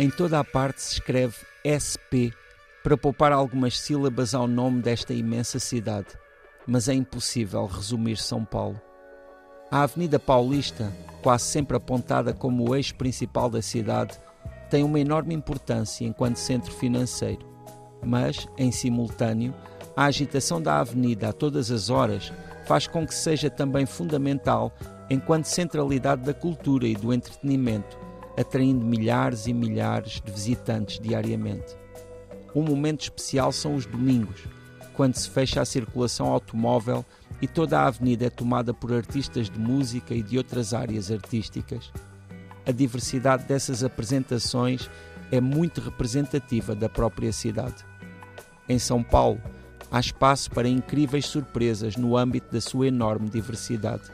Em toda a parte se escreve SP para poupar algumas sílabas ao nome desta imensa cidade, mas é impossível resumir São Paulo. A Avenida Paulista, quase sempre apontada como o eixo principal da cidade, tem uma enorme importância enquanto centro financeiro, mas, em simultâneo, a agitação da avenida a todas as horas faz com que seja também fundamental enquanto centralidade da cultura e do entretenimento, atraindo milhares e milhares de visitantes diariamente. Um momento especial são os domingos, quando se fecha a circulação automóvel e toda a avenida é tomada por artistas de música e de outras áreas artísticas. A diversidade dessas apresentações é muito representativa da própria cidade. Em São Paulo, há espaço para incríveis surpresas no âmbito da sua enorme diversidade.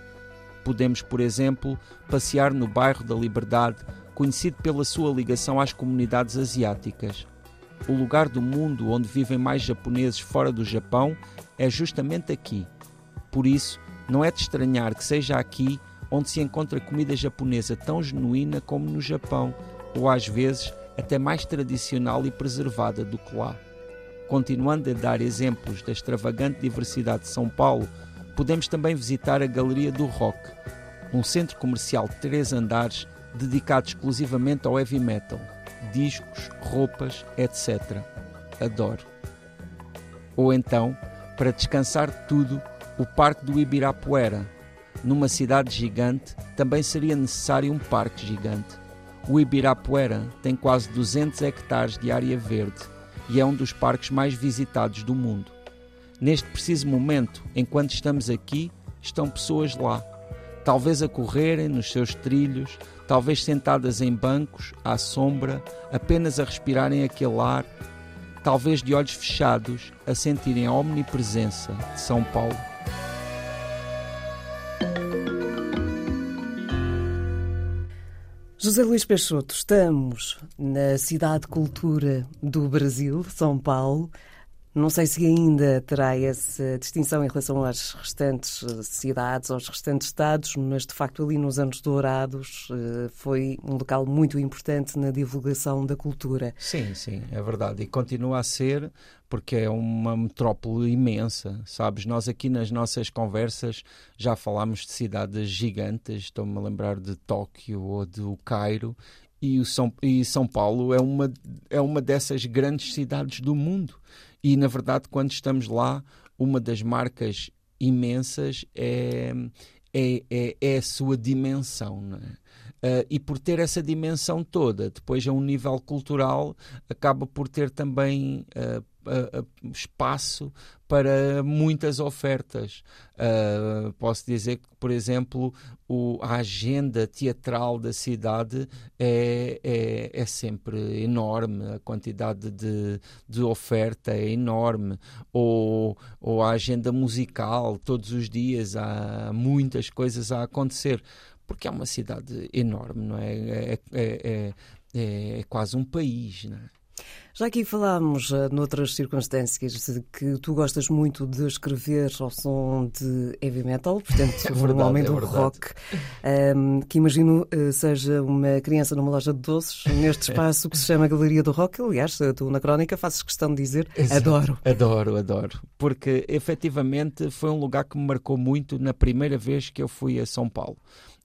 Podemos, por exemplo, passear no bairro da Liberdade, conhecido pela sua ligação às comunidades asiáticas. O lugar do mundo onde vivem mais japoneses fora do Japão é justamente aqui. Por isso, não é de estranhar que seja aqui onde se encontra comida japonesa tão genuína como no Japão, ou às vezes até mais tradicional e preservada do que lá. Continuando a dar exemplos da extravagante diversidade de São Paulo, podemos também visitar a Galeria do Rock, um centro comercial de três andares dedicado exclusivamente ao heavy metal, discos, roupas, etc. Adoro. Ou então, para descansar de tudo, o Parque do Ibirapuera. Numa cidade gigante, também seria necessário um parque gigante. O Ibirapuera tem quase 200 hectares de área verde e é um dos parques mais visitados do mundo. Neste preciso momento, enquanto estamos aqui, estão pessoas lá, talvez a correrem nos seus trilhos, talvez sentadas em bancos, à sombra, apenas a respirarem aquele ar, talvez de olhos fechados, a sentirem a omnipresença de São Paulo. José Luís Peixoto, estamos na cidade cultura do Brasil, São Paulo. Não sei se ainda terá essa distinção em relação às restantes eh, cidades, aos restantes estados, mas de facto ali nos anos dourados eh, foi um local muito importante na divulgação da cultura. Sim, sim, é verdade. E continua a ser porque é uma metrópole imensa, sabes? Nós aqui nas nossas conversas já falámos de cidades gigantes, estou-me a lembrar de Tóquio ou do Cairo, e, o São, e São Paulo é uma, é uma dessas grandes cidades do mundo. E, na verdade, quando estamos lá, uma das marcas imensas é, é, é, é a sua dimensão. Não é? Uh, e por ter essa dimensão toda, depois a um nível cultural, acaba por ter também uh, espaço para muitas ofertas. Uh, posso dizer que, por exemplo, o, a agenda teatral da cidade é, é, é sempre enorme, a quantidade de, de oferta é enorme, ou, ou a agenda musical, todos os dias há muitas coisas a acontecer porque é uma cidade enorme, não é? É, é, é, é quase um país, não é? Já aqui falámos, uh, noutras circunstâncias, de que tu gostas muito de escrever ao som de heavy metal, portanto, é verdade, um homem é do rock, um, que imagino uh, seja uma criança numa loja de doces, neste espaço que se chama Galeria do Rock. Aliás, tu na crónica fazes questão de dizer Exato. adoro. Adoro, adoro. Porque efetivamente foi um lugar que me marcou muito na primeira vez que eu fui a São Paulo.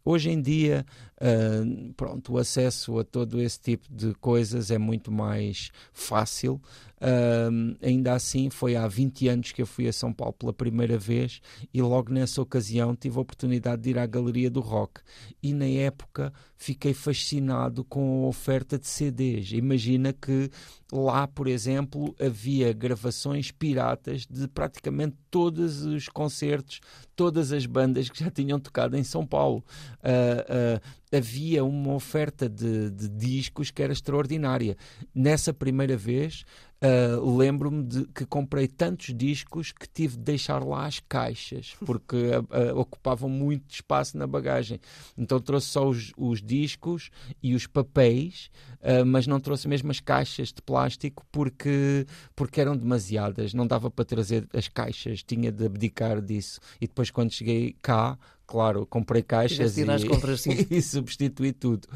Hoje em dia, uh, pronto, o acesso a todo esse tipo de coisas é muito mais fácil. Uh, ainda assim, foi há 20 anos que eu fui a São Paulo pela primeira vez e logo nessa ocasião tive a oportunidade de ir à Galeria do Rock. E na época fiquei fascinado com a oferta de CDs. Imagina que lá, por exemplo, havia gravações piratas de praticamente todos os concertos, todas as bandas que já tinham tocado em São Paulo. Uh, havia uma oferta de, de discos que era extraordinária. Nessa primeira vez, Uh, Lembro-me de que comprei tantos discos que tive de deixar lá as caixas, porque uh, uh, ocupavam muito espaço na bagagem. Então trouxe só os, os discos e os papéis, mas não trouxe mesmo as caixas de plástico porque, porque eram demasiadas. Não dava para trazer as caixas, tinha de abdicar disso. E depois, quando cheguei cá, claro, comprei caixas e, compras, e substituí tudo.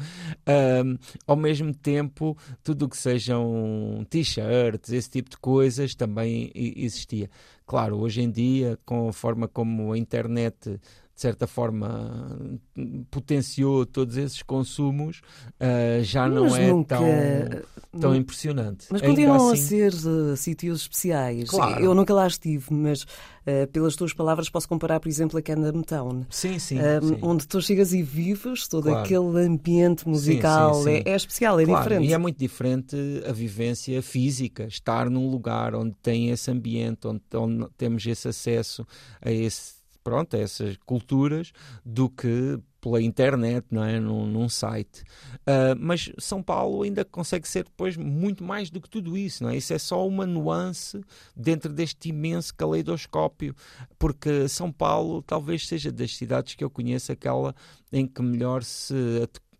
Um, ao mesmo tempo, tudo o que sejam t-shirts, esse tipo de coisas também existia. Claro, hoje em dia, com a forma como a internet de certa forma potenciou todos esses consumos, uh, já mas não é nunca... tão, tão impressionante. Mas continuam assim... a ser uh, sítios especiais. Claro. Eu nunca lá estive, mas uh, pelas tuas palavras posso comparar, por exemplo, a Camden Town. Sim, sim, sim, Onde tu chegas e vives todo claro. aquele ambiente musical. Sim, sim, é, é, especial, é claro. diferente. E é muito diferente a vivência física, estar num lugar onde tem esse ambiente, onde, onde temos esse acesso a esse pronto, a essas culturas do que pela internet, não é? num, num site. Uh, mas São Paulo ainda consegue ser depois muito mais do que tudo isso, não é? Isso é só uma nuance dentro deste imenso caleidoscópio, porque São Paulo talvez seja das cidades que eu conheço aquela em que melhor se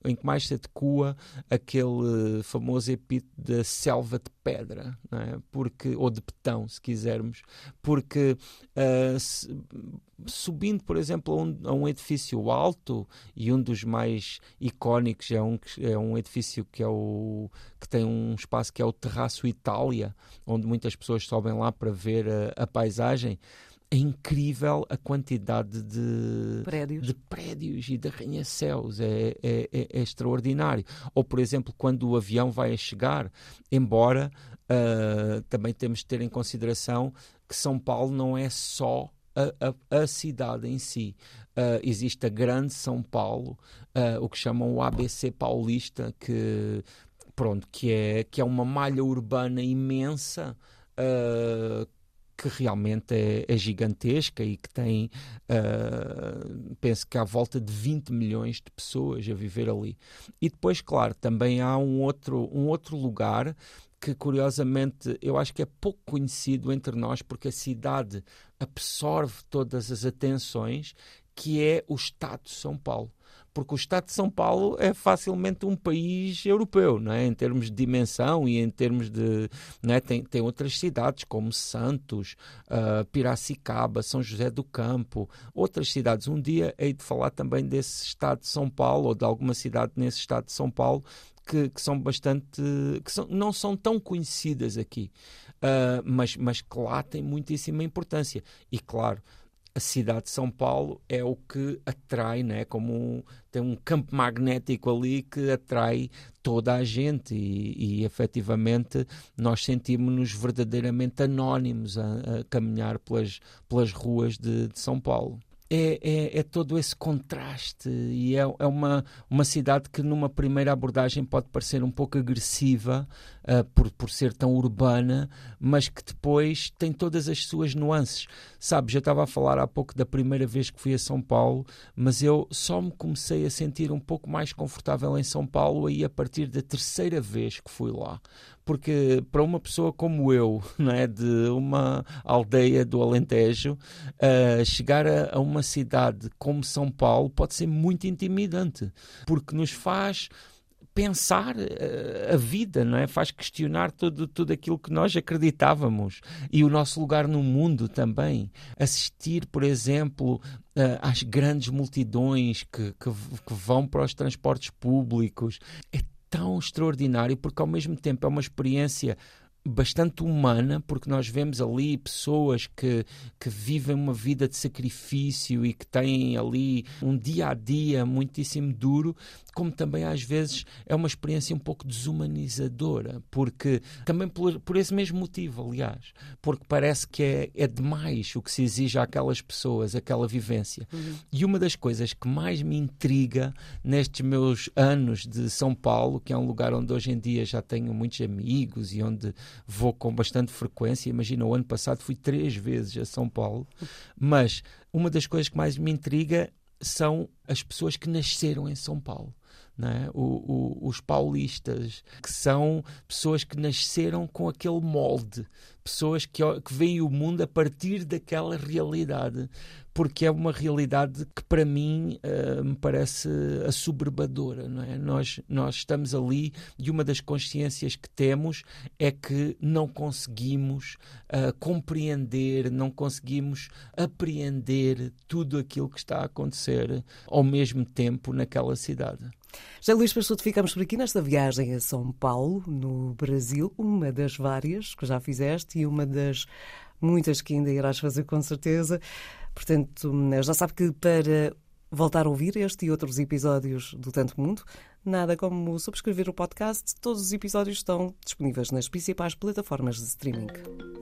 em que mais se adequa aquele famoso epíteto da selva de pedra, é? porque, ou de betão, se quisermos, porque uh, se, subindo, por exemplo, a um, a um, edifício alto, e um dos mais icónicos é um, é um edifício que, é o, que tem um espaço que é o Terraço Itália, onde muitas pessoas sobem lá para ver a, a paisagem é incrível a quantidade de prédios, de prédios e de arranha-céus. É, é, é, é, extraordinário. Ou, por exemplo, quando o avião vai a chegar, embora uh, também temos de ter em consideração que São Paulo não é só a, a, a cidade em si. Uh, existe a Grande São Paulo, uh, o que chamam o ABC Paulista, que, pronto, que, é, que é uma malha urbana imensa. Uh, que realmente é, é, gigantesca e que tem, uh, penso que há volta de 20 milhões de pessoas a viver ali. E depois, claro, também há um outro, um outro lugar que curiosamente eu acho que é pouco conhecido entre nós porque a cidade absorve todas as atenções, que é o Estado de São Paulo porque o Estado de São Paulo é facilmente um país europeu, não é? em termos de dimensão e em termos de. Não é? tem, tem outras cidades como Santos, uh, Piracicaba, São José do Campo, outras cidades. Um dia hei de falar também desse Estado de São Paulo ou de alguma cidade nesse Estado de São Paulo que, que, são bastante. que são, não são tão conhecidas aqui, uh, mas, mas que lá têm muitíssima importância. E claro, a cidade de São Paulo é o que atrai, né? como tem um campo magnético ali que atrai toda a gente e, e efetivamente nós sentimos-nos verdadeiramente anónimos a, a, caminhar pelas, pelas ruas de, de São Paulo é, é, é, todo esse contraste e é, é, uma, uma cidade que numa primeira abordagem pode parecer um pouco agressiva uh, por, por ser tão urbana, mas que depois tem todas as suas nuances. Sabes, eu estava a falar há pouco da primeira vez que fui a São Paulo, mas eu só me comecei a sentir um pouco mais confortável em São Paulo aí a partir da terceira vez que fui lá. Porque para uma pessoa como eu, não é, de uma aldeia do Alentejo, uh, chegar a, a, uma cidade como São Paulo pode ser muito intimidante, porque nos faz pensar uh, a vida, não é? Faz questionar tudo, tudo aquilo que nós acreditávamos e o nosso lugar no mundo também. Assistir, por exemplo, uh, às grandes multidões que, que, que vão para os transportes públicos. É tão extraordinário porque ao mesmo tempo é uma experiência bastante humana, porque nós vemos ali pessoas que, que vivem uma vida de sacrifício e que têm ali um dia a dia muitíssimo duro, como também às vezes é uma experiência um pouco desumanizadora, porque também por, por esse mesmo motivo, aliás, porque parece que é, é demais o que se exige àquelas pessoas, aquela vivência. Uhum. E uma das coisas que mais me intriga nestes meus anos de São Paulo, que é um lugar onde hoje em dia já tenho muitos amigos e onde vou com bastante frequência. Imagina, o ano passado fui três vezes a São Paulo, mas uma das coisas que mais me intriga são as pessoas que nasceram em São Paulo. É? O, o, os paulistas, que são pessoas que nasceram com aquele molde, pessoas que, que veem o mundo a partir daquela realidade, porque é uma realidade que para mim uh, me parece assoberbadora, não é? Nós, nós estamos ali e uma das consciências que temos é que não conseguimos uh, compreender, não conseguimos apreender tudo aquilo que está a acontecer ao mesmo tempo naquela cidade. Já Luís Peixoto, ficamos por aqui nesta viagem a São Paulo, no Brasil, uma das várias que já fizeste e uma das muitas que ainda irás fazer com certeza. Portanto, já sabe que para voltar a ouvir este e outros episódios do Tanto Mundo, nada como subscrever o podcast. Todos os episódios estão disponíveis nas principais plataformas de streaming.